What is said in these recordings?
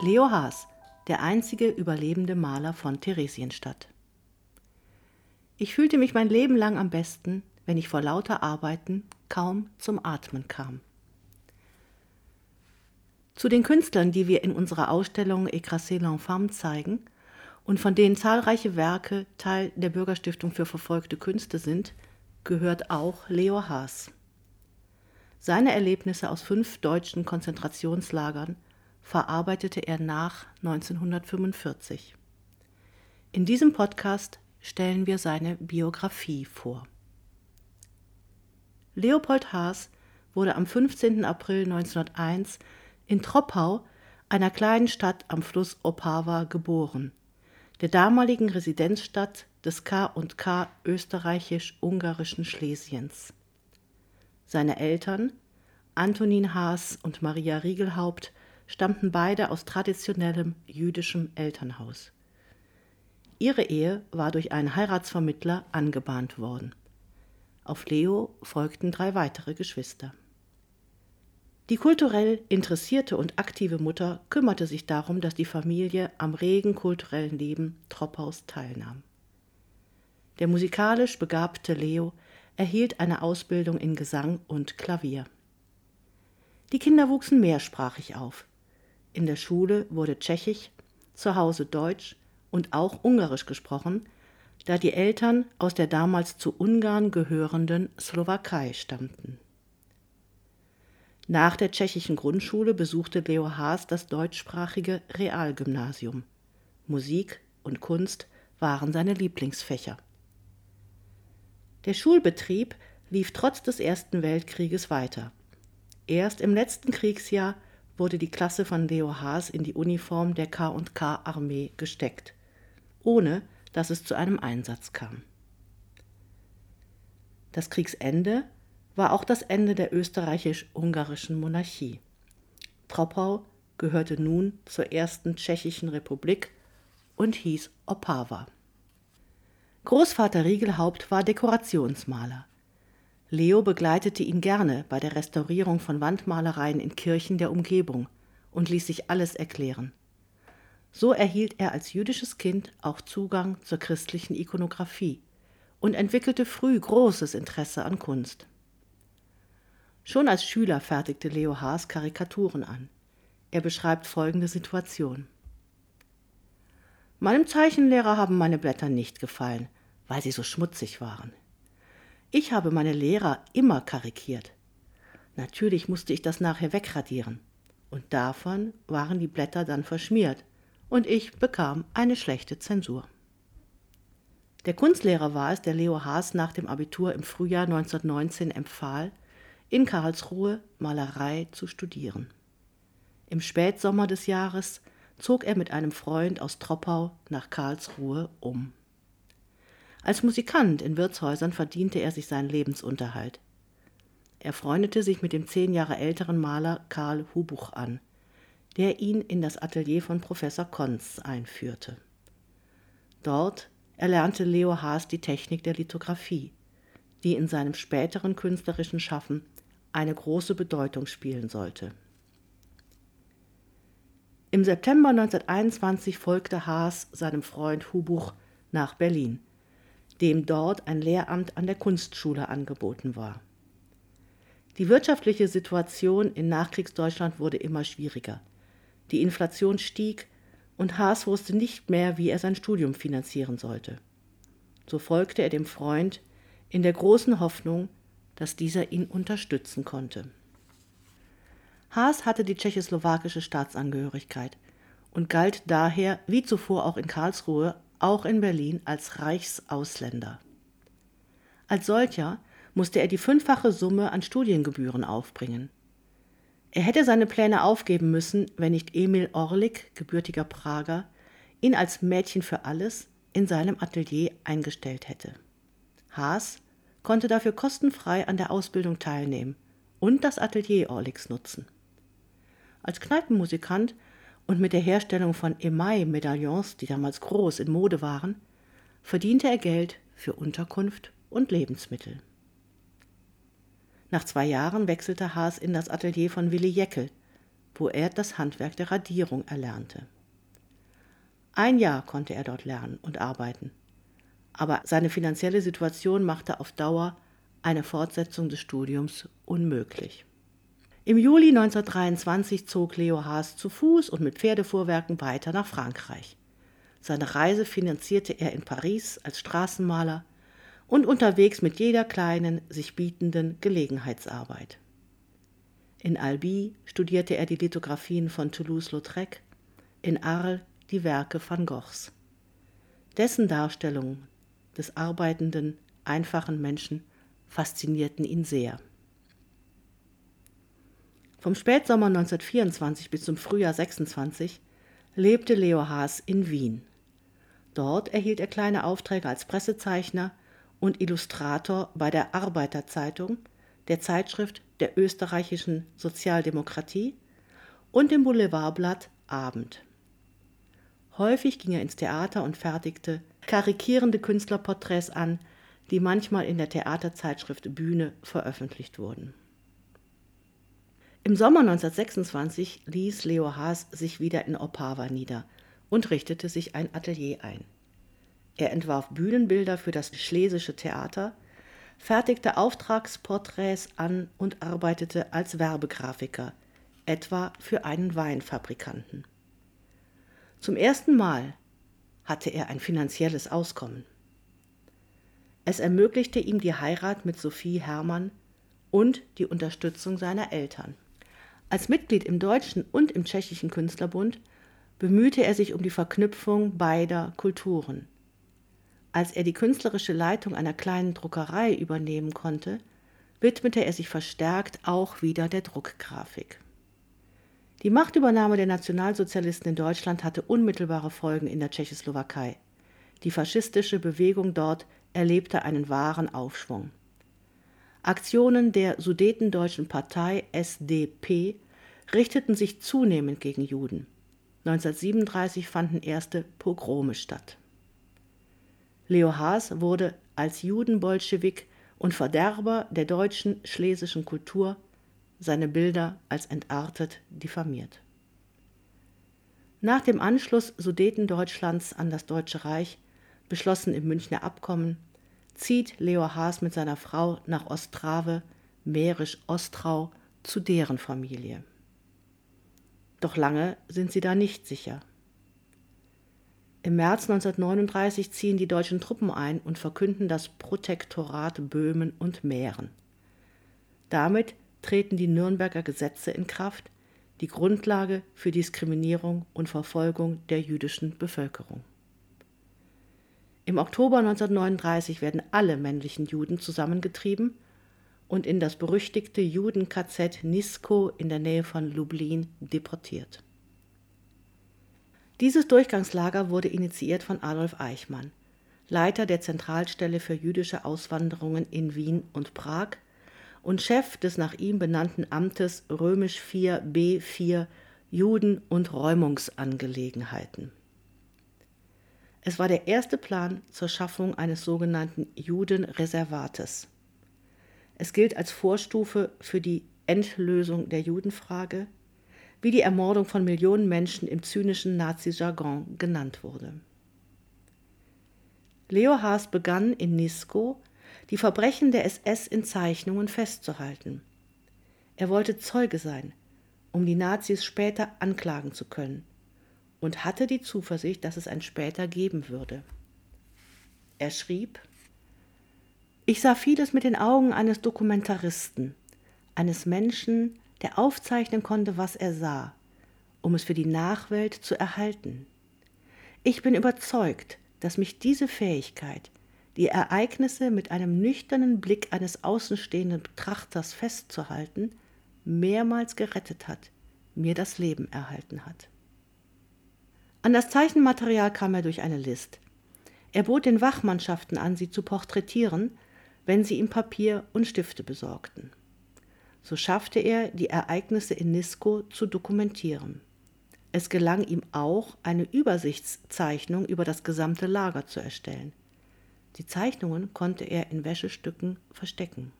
Leo Haas, der einzige überlebende Maler von Theresienstadt. Ich fühlte mich mein Leben lang am besten, wenn ich vor lauter Arbeiten kaum zum Atmen kam. Zu den Künstlern, die wir in unserer Ausstellung Écrasé l'Enfant zeigen und von denen zahlreiche Werke Teil der Bürgerstiftung für verfolgte Künste sind, gehört auch Leo Haas. Seine Erlebnisse aus fünf deutschen Konzentrationslagern verarbeitete er nach 1945. In diesem Podcast stellen wir seine Biografie vor. Leopold Haas wurde am 15. April 1901 in Troppau, einer kleinen Stadt am Fluss Opava, geboren, der damaligen Residenzstadt des K&K österreichisch-ungarischen Schlesiens. Seine Eltern, Antonin Haas und Maria Riegelhaupt, stammten beide aus traditionellem jüdischem Elternhaus. Ihre Ehe war durch einen Heiratsvermittler angebahnt worden. Auf Leo folgten drei weitere Geschwister. Die kulturell interessierte und aktive Mutter kümmerte sich darum, dass die Familie am regen kulturellen Leben Troppaus teilnahm. Der musikalisch begabte Leo erhielt eine Ausbildung in Gesang und Klavier. Die Kinder wuchsen mehrsprachig auf. In der Schule wurde Tschechisch, zu Hause Deutsch und auch Ungarisch gesprochen, da die Eltern aus der damals zu Ungarn gehörenden Slowakei stammten. Nach der tschechischen Grundschule besuchte Leo Haas das deutschsprachige Realgymnasium. Musik und Kunst waren seine Lieblingsfächer. Der Schulbetrieb lief trotz des Ersten Weltkrieges weiter. Erst im letzten Kriegsjahr wurde die Klasse von Leo Haas in die Uniform der K&K-Armee gesteckt, ohne dass es zu einem Einsatz kam. Das Kriegsende war auch das Ende der österreichisch-ungarischen Monarchie. Troppau gehörte nun zur ersten tschechischen Republik und hieß Opava. Großvater Riegelhaupt war Dekorationsmaler. Leo begleitete ihn gerne bei der Restaurierung von Wandmalereien in Kirchen der Umgebung und ließ sich alles erklären. So erhielt er als jüdisches Kind auch Zugang zur christlichen Ikonographie und entwickelte früh großes Interesse an Kunst. Schon als Schüler fertigte Leo Haas Karikaturen an. Er beschreibt folgende Situation. Meinem Zeichenlehrer haben meine Blätter nicht gefallen, weil sie so schmutzig waren. Ich habe meine Lehrer immer karikiert. Natürlich musste ich das nachher wegradieren. Und davon waren die Blätter dann verschmiert und ich bekam eine schlechte Zensur. Der Kunstlehrer war es, der Leo Haas nach dem Abitur im Frühjahr 1919 empfahl, in Karlsruhe Malerei zu studieren. Im Spätsommer des Jahres zog er mit einem Freund aus Troppau nach Karlsruhe um. Als Musikant in Wirtshäusern verdiente er sich seinen Lebensunterhalt. Er freundete sich mit dem zehn Jahre älteren Maler Karl Hubuch an, der ihn in das Atelier von Professor Konz einführte. Dort erlernte Leo Haas die Technik der Lithografie, die in seinem späteren künstlerischen Schaffen eine große Bedeutung spielen sollte. Im September 1921 folgte Haas seinem Freund Hubuch nach Berlin dem dort ein Lehramt an der Kunstschule angeboten war. Die wirtschaftliche Situation in Nachkriegsdeutschland wurde immer schwieriger. Die Inflation stieg und Haas wusste nicht mehr, wie er sein Studium finanzieren sollte. So folgte er dem Freund in der großen Hoffnung, dass dieser ihn unterstützen konnte. Haas hatte die tschechoslowakische Staatsangehörigkeit und galt daher, wie zuvor auch in Karlsruhe, auch in Berlin als Reichsausländer. Als solcher musste er die fünffache Summe an Studiengebühren aufbringen. Er hätte seine Pläne aufgeben müssen, wenn nicht Emil Orlik, gebürtiger Prager, ihn als Mädchen für alles in seinem Atelier eingestellt hätte. Haas konnte dafür kostenfrei an der Ausbildung teilnehmen und das Atelier Orliks nutzen. Als Kneipenmusikant und mit der Herstellung von Emaille-Medaillons, die damals groß in Mode waren, verdiente er Geld für Unterkunft und Lebensmittel. Nach zwei Jahren wechselte Haas in das Atelier von Willi Jeckel, wo er das Handwerk der Radierung erlernte. Ein Jahr konnte er dort lernen und arbeiten, aber seine finanzielle Situation machte auf Dauer eine Fortsetzung des Studiums unmöglich. Im Juli 1923 zog Leo Haas zu Fuß und mit Pferdefuhrwerken weiter nach Frankreich. Seine Reise finanzierte er in Paris als Straßenmaler und unterwegs mit jeder kleinen, sich bietenden Gelegenheitsarbeit. In Albi studierte er die Lithografien von Toulouse-Lautrec, in Arles die Werke van Goghs. Dessen Darstellungen des arbeitenden, einfachen Menschen faszinierten ihn sehr. Vom Spätsommer 1924 bis zum Frühjahr 26 lebte Leo Haas in Wien. Dort erhielt er kleine Aufträge als Pressezeichner und Illustrator bei der Arbeiterzeitung, der Zeitschrift der österreichischen Sozialdemokratie und dem Boulevardblatt Abend. Häufig ging er ins Theater und fertigte karikierende Künstlerporträts an, die manchmal in der Theaterzeitschrift Bühne veröffentlicht wurden. Im Sommer 1926 ließ Leo Haas sich wieder in Opava nieder und richtete sich ein Atelier ein. Er entwarf Bühnenbilder für das Schlesische Theater, fertigte Auftragsporträts an und arbeitete als Werbegrafiker, etwa für einen Weinfabrikanten. Zum ersten Mal hatte er ein finanzielles Auskommen. Es ermöglichte ihm die Heirat mit Sophie Hermann und die Unterstützung seiner Eltern. Als Mitglied im Deutschen und im Tschechischen Künstlerbund bemühte er sich um die Verknüpfung beider Kulturen. Als er die künstlerische Leitung einer kleinen Druckerei übernehmen konnte, widmete er sich verstärkt auch wieder der Druckgrafik. Die Machtübernahme der Nationalsozialisten in Deutschland hatte unmittelbare Folgen in der Tschechoslowakei. Die faschistische Bewegung dort erlebte einen wahren Aufschwung. Aktionen der Sudetendeutschen Partei SDP richteten sich zunehmend gegen Juden. 1937 fanden erste Pogrome statt. Leo Haas wurde als Judenbolschewik und Verderber der deutschen schlesischen Kultur, seine Bilder als entartet diffamiert. Nach dem Anschluss Sudetendeutschlands an das Deutsche Reich, beschlossen im Münchner Abkommen, zieht Leo Haas mit seiner Frau nach Ostrave, Mährisch-Ostrau, zu deren Familie. Doch lange sind sie da nicht sicher. Im März 1939 ziehen die deutschen Truppen ein und verkünden das Protektorat Böhmen und Mähren. Damit treten die Nürnberger Gesetze in Kraft, die Grundlage für Diskriminierung und Verfolgung der jüdischen Bevölkerung. Im Oktober 1939 werden alle männlichen Juden zusammengetrieben und in das berüchtigte Juden-KZ Nisko in der Nähe von Lublin deportiert. Dieses Durchgangslager wurde initiiert von Adolf Eichmann, Leiter der Zentralstelle für jüdische Auswanderungen in Wien und Prag und Chef des nach ihm benannten Amtes Römisch 4 B4 Juden- und Räumungsangelegenheiten. Es war der erste Plan zur Schaffung eines sogenannten Judenreservates. Es gilt als Vorstufe für die Endlösung der Judenfrage, wie die Ermordung von Millionen Menschen im zynischen Nazi-Jargon genannt wurde. Leo Haas begann in Nisko, die Verbrechen der SS in Zeichnungen festzuhalten. Er wollte Zeuge sein, um die Nazis später anklagen zu können und hatte die Zuversicht, dass es ein später geben würde. Er schrieb, ich sah vieles mit den Augen eines Dokumentaristen, eines Menschen, der aufzeichnen konnte, was er sah, um es für die Nachwelt zu erhalten. Ich bin überzeugt, dass mich diese Fähigkeit, die Ereignisse mit einem nüchternen Blick eines außenstehenden Betrachters festzuhalten, mehrmals gerettet hat, mir das Leben erhalten hat. An das Zeichenmaterial kam er durch eine List. Er bot den Wachmannschaften an, sie zu porträtieren, wenn sie ihm Papier und Stifte besorgten. So schaffte er, die Ereignisse in Nisko zu dokumentieren. Es gelang ihm auch, eine Übersichtszeichnung über das gesamte Lager zu erstellen. Die Zeichnungen konnte er in Wäschestücken verstecken.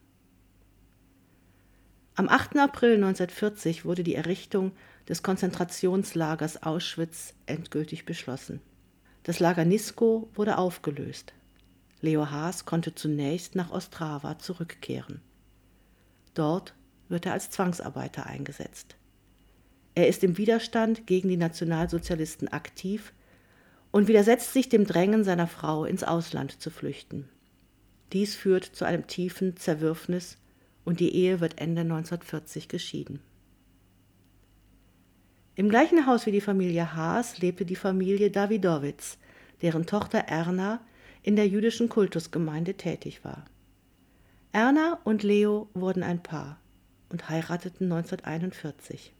Am 8. April 1940 wurde die Errichtung des Konzentrationslagers Auschwitz endgültig beschlossen. Das Lager Nisko wurde aufgelöst. Leo Haas konnte zunächst nach Ostrava zurückkehren. Dort wird er als Zwangsarbeiter eingesetzt. Er ist im Widerstand gegen die Nationalsozialisten aktiv und widersetzt sich dem Drängen seiner Frau, ins Ausland zu flüchten. Dies führt zu einem tiefen Zerwürfnis und die Ehe wird Ende 1940 geschieden. Im gleichen Haus wie die Familie Haas lebte die Familie Davidowitz, deren Tochter Erna in der jüdischen Kultusgemeinde tätig war. Erna und Leo wurden ein Paar und heirateten 1941.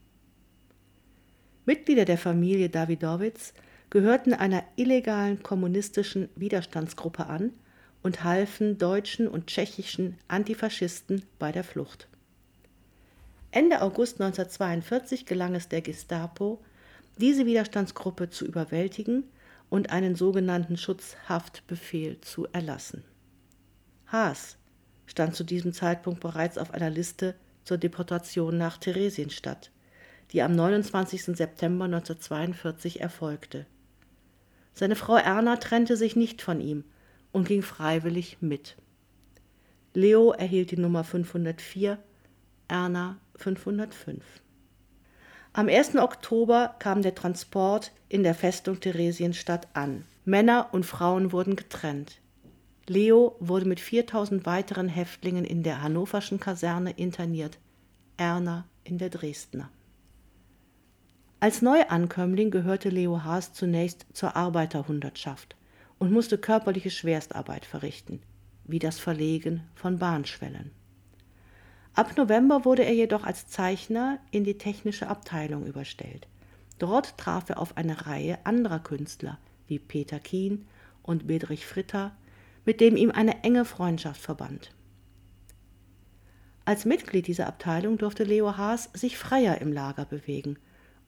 Mitglieder der Familie Davidowitz gehörten einer illegalen kommunistischen Widerstandsgruppe an und halfen deutschen und tschechischen Antifaschisten bei der Flucht. Ende August 1942 gelang es der Gestapo, diese Widerstandsgruppe zu überwältigen und einen sogenannten Schutzhaftbefehl zu erlassen. Haas stand zu diesem Zeitpunkt bereits auf einer Liste zur Deportation nach Theresienstadt, die am 29. September 1942 erfolgte. Seine Frau Erna trennte sich nicht von ihm und ging freiwillig mit. Leo erhielt die Nummer 504, Erna 505. Am 1. Oktober kam der Transport in der Festung Theresienstadt an. Männer und Frauen wurden getrennt. Leo wurde mit 4000 weiteren Häftlingen in der hannoverschen Kaserne interniert, Erna in der Dresdner. Als Neuankömmling gehörte Leo Haas zunächst zur Arbeiterhundertschaft und musste körperliche Schwerstarbeit verrichten, wie das Verlegen von Bahnschwellen. Ab November wurde er jedoch als Zeichner in die technische Abteilung überstellt. Dort traf er auf eine Reihe anderer Künstler wie Peter Kien und Bedrich Fritter, mit dem ihm eine enge Freundschaft verband. Als Mitglied dieser Abteilung durfte Leo Haas sich freier im Lager bewegen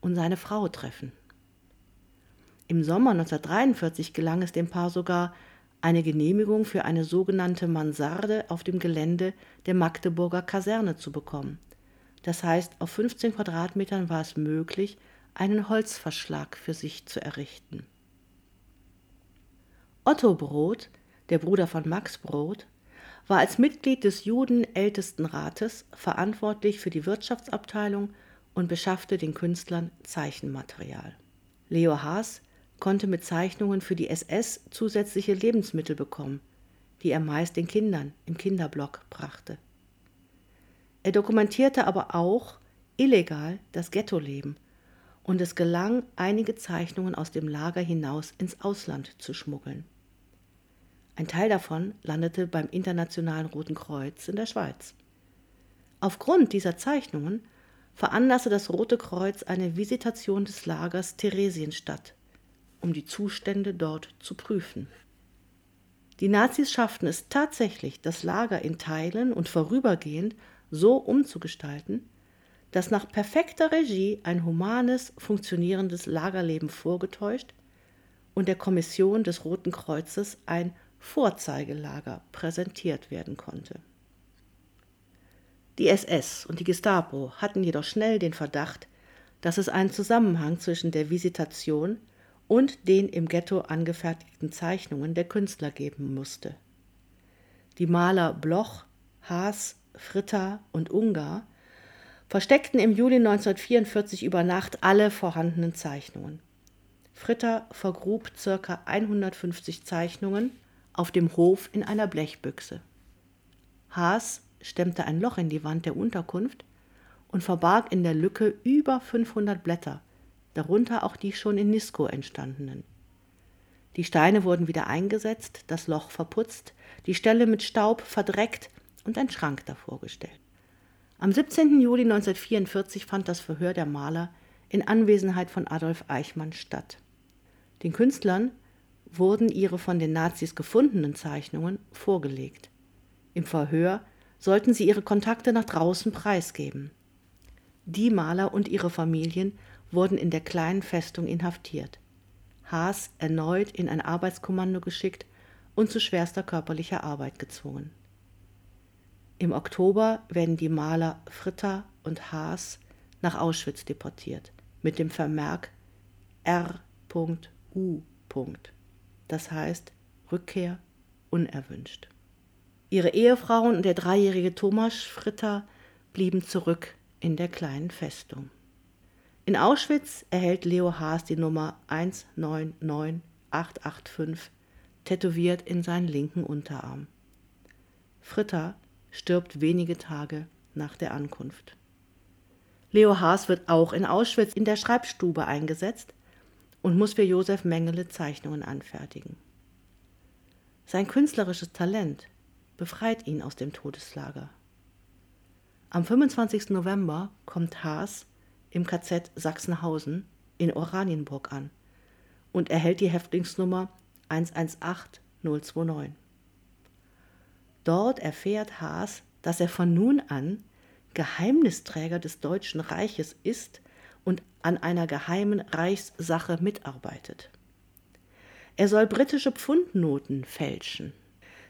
und seine Frau treffen. Im Sommer 1943 gelang es dem Paar sogar, eine Genehmigung für eine sogenannte Mansarde auf dem Gelände der Magdeburger Kaserne zu bekommen. Das heißt, auf 15 Quadratmetern war es möglich, einen Holzverschlag für sich zu errichten. Otto Brot, der Bruder von Max Brot, war als Mitglied des Judenältestenrates verantwortlich für die Wirtschaftsabteilung und beschaffte den Künstlern Zeichenmaterial. Leo Haas konnte mit Zeichnungen für die SS zusätzliche Lebensmittel bekommen, die er meist den Kindern im Kinderblock brachte. Er dokumentierte aber auch illegal das Ghettoleben und es gelang, einige Zeichnungen aus dem Lager hinaus ins Ausland zu schmuggeln. Ein Teil davon landete beim Internationalen Roten Kreuz in der Schweiz. Aufgrund dieser Zeichnungen veranlasste das Rote Kreuz eine Visitation des Lagers Theresienstadt um die Zustände dort zu prüfen. Die Nazis schafften es tatsächlich, das Lager in Teilen und vorübergehend so umzugestalten, dass nach perfekter Regie ein humanes, funktionierendes Lagerleben vorgetäuscht und der Kommission des Roten Kreuzes ein Vorzeigelager präsentiert werden konnte. Die SS und die Gestapo hatten jedoch schnell den Verdacht, dass es einen Zusammenhang zwischen der Visitation und den im Ghetto angefertigten Zeichnungen der Künstler geben musste. Die Maler Bloch, Haas, Fritter und Ungar versteckten im Juli 1944 über Nacht alle vorhandenen Zeichnungen. Fritter vergrub ca. 150 Zeichnungen auf dem Hof in einer Blechbüchse. Haas stemmte ein Loch in die Wand der Unterkunft und verbarg in der Lücke über 500 Blätter, darunter auch die schon in Nisko entstandenen. Die Steine wurden wieder eingesetzt, das Loch verputzt, die Stelle mit Staub verdreckt und ein Schrank davor gestellt. Am 17. Juli 1944 fand das Verhör der Maler in Anwesenheit von Adolf Eichmann statt. Den Künstlern wurden ihre von den Nazis gefundenen Zeichnungen vorgelegt. Im Verhör sollten sie ihre Kontakte nach draußen preisgeben. Die Maler und ihre Familien wurden in der kleinen Festung inhaftiert. Haas erneut in ein Arbeitskommando geschickt und zu schwerster körperlicher Arbeit gezwungen. Im Oktober werden die Maler Fritter und Haas nach Auschwitz deportiert mit dem Vermerk R.U. Das heißt Rückkehr unerwünscht. Ihre Ehefrauen und der dreijährige Thomas Fritter blieben zurück in der kleinen Festung. In Auschwitz erhält Leo Haas die Nummer 199885 tätowiert in seinen linken Unterarm. Fritter stirbt wenige Tage nach der Ankunft. Leo Haas wird auch in Auschwitz in der Schreibstube eingesetzt und muss für Josef Mengele Zeichnungen anfertigen. Sein künstlerisches Talent befreit ihn aus dem Todeslager. Am 25. November kommt Haas im KZ Sachsenhausen in Oranienburg an und erhält die Häftlingsnummer 118029. Dort erfährt Haas, dass er von nun an Geheimnisträger des Deutschen Reiches ist und an einer geheimen Reichssache mitarbeitet. Er soll britische Pfundnoten fälschen.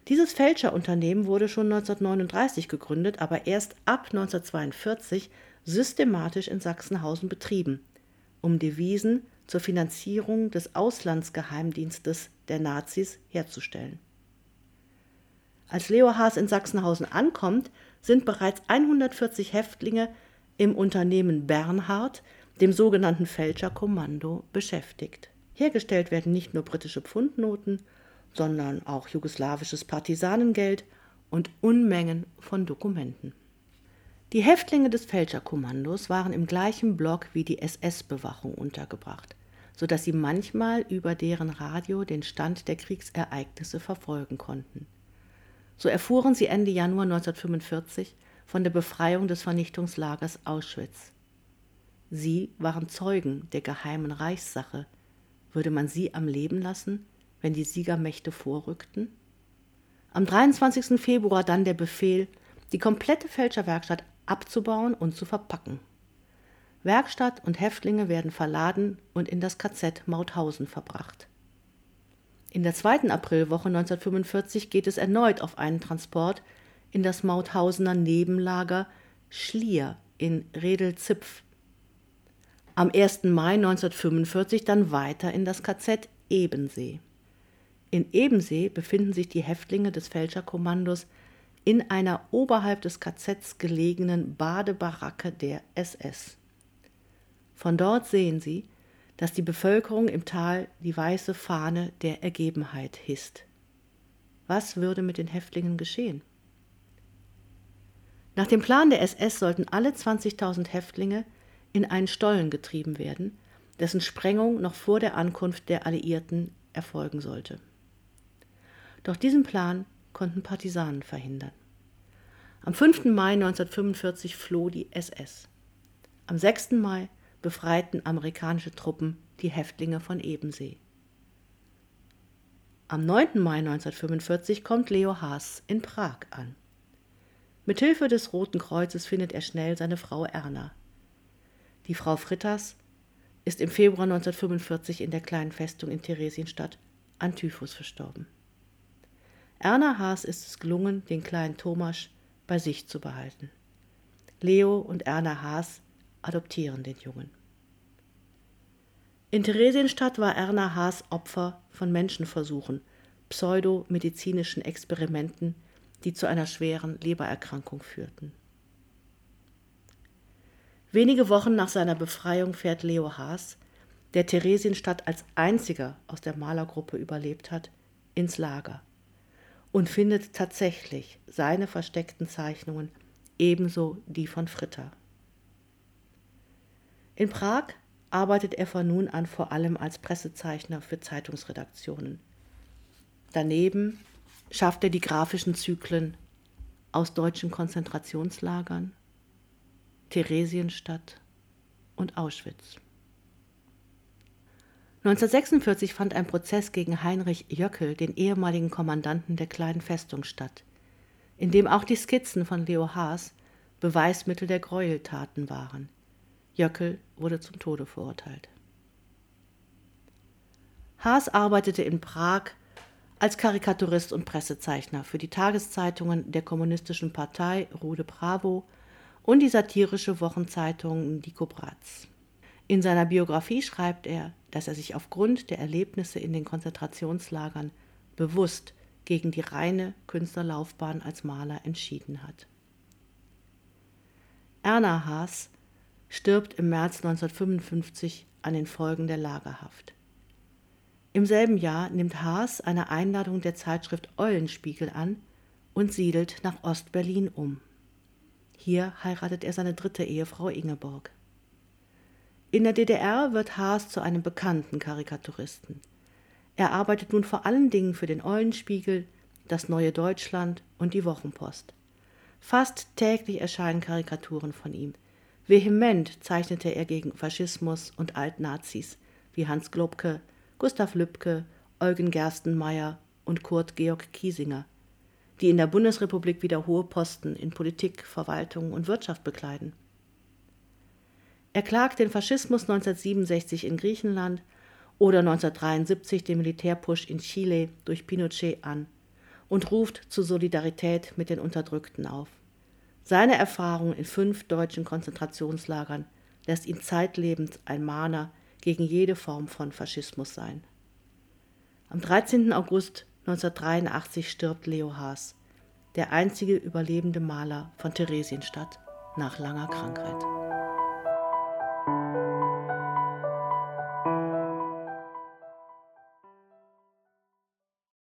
Dieses Fälscherunternehmen wurde schon 1939 gegründet, aber erst ab 1942 systematisch in Sachsenhausen betrieben, um Devisen zur Finanzierung des Auslandsgeheimdienstes der Nazis herzustellen. Als Leo Haas in Sachsenhausen ankommt, sind bereits 140 Häftlinge im Unternehmen Bernhard, dem sogenannten Fälscherkommando, beschäftigt. Hergestellt werden nicht nur britische Pfundnoten, sondern auch jugoslawisches Partisanengeld und Unmengen von Dokumenten. Die Häftlinge des Fälscherkommandos waren im gleichen Block wie die SS-Bewachung untergebracht, sodass sie manchmal über deren Radio den Stand der Kriegsereignisse verfolgen konnten. So erfuhren sie Ende Januar 1945 von der Befreiung des Vernichtungslagers Auschwitz. Sie waren Zeugen der geheimen Reichssache. Würde man sie am Leben lassen, wenn die Siegermächte vorrückten? Am 23. Februar dann der Befehl, die komplette Fälscherwerkstatt abzubauen und zu verpacken. Werkstatt und Häftlinge werden verladen und in das KZ Mauthausen verbracht. In der zweiten Aprilwoche 1945 geht es erneut auf einen Transport in das Mauthausener Nebenlager Schlier in Redel-Zipf. Am 1. Mai 1945 dann weiter in das KZ Ebensee. In Ebensee befinden sich die Häftlinge des Fälscherkommandos in einer oberhalb des KZs gelegenen Badebaracke der SS. Von dort sehen sie, dass die Bevölkerung im Tal die weiße Fahne der Ergebenheit hisst. Was würde mit den Häftlingen geschehen? Nach dem Plan der SS sollten alle 20.000 Häftlinge in einen Stollen getrieben werden, dessen Sprengung noch vor der Ankunft der Alliierten erfolgen sollte. Doch diesen Plan konnten Partisanen verhindern. Am 5. Mai 1945 floh die SS. Am 6. Mai befreiten amerikanische Truppen die Häftlinge von Ebensee. Am 9. Mai 1945 kommt Leo Haas in Prag an. Mit Hilfe des Roten Kreuzes findet er schnell seine Frau Erna. Die Frau Fritters ist im Februar 1945 in der kleinen Festung in Theresienstadt an Typhus verstorben. Erna Haas ist es gelungen, den kleinen Thomas bei sich zu behalten. Leo und Erna Haas adoptieren den Jungen. In Theresienstadt war Erna Haas Opfer von Menschenversuchen, pseudomedizinischen Experimenten, die zu einer schweren Lebererkrankung führten. Wenige Wochen nach seiner Befreiung fährt Leo Haas, der Theresienstadt als einziger aus der Malergruppe überlebt hat, ins Lager und findet tatsächlich seine versteckten Zeichnungen, ebenso die von Fritter. In Prag arbeitet er von nun an vor allem als Pressezeichner für Zeitungsredaktionen. Daneben schafft er die grafischen Zyklen aus deutschen Konzentrationslagern, Theresienstadt und Auschwitz. 1946 fand ein Prozess gegen Heinrich Jöckel, den ehemaligen Kommandanten der kleinen Festung, statt, in dem auch die Skizzen von Leo Haas Beweismittel der Gräueltaten waren. Jöckel wurde zum Tode verurteilt. Haas arbeitete in Prag als Karikaturist und Pressezeichner für die Tageszeitungen der Kommunistischen Partei Rude Bravo und die satirische Wochenzeitung Nico Bratz. In seiner Biografie schreibt er, dass er sich aufgrund der Erlebnisse in den Konzentrationslagern bewusst gegen die reine Künstlerlaufbahn als Maler entschieden hat. Erna Haas stirbt im März 1955 an den Folgen der Lagerhaft. Im selben Jahr nimmt Haas eine Einladung der Zeitschrift Eulenspiegel an und siedelt nach Ostberlin um. Hier heiratet er seine dritte Ehefrau Ingeborg. In der DDR wird Haas zu einem bekannten Karikaturisten. Er arbeitet nun vor allen Dingen für den Eulenspiegel, das Neue Deutschland und die Wochenpost. Fast täglich erscheinen Karikaturen von ihm. Vehement zeichnete er gegen Faschismus und Altnazis wie Hans Globke, Gustav Lübcke, Eugen Gerstenmeier und Kurt Georg Kiesinger, die in der Bundesrepublik wieder hohe Posten in Politik, Verwaltung und Wirtschaft bekleiden. Er klagt den Faschismus 1967 in Griechenland oder 1973 den Militärpush in Chile durch Pinochet an und ruft zur Solidarität mit den Unterdrückten auf. Seine Erfahrung in fünf deutschen Konzentrationslagern lässt ihn zeitlebens ein Mahner gegen jede Form von Faschismus sein. Am 13. August 1983 stirbt Leo Haas, der einzige überlebende Maler von Theresienstadt nach langer Krankheit.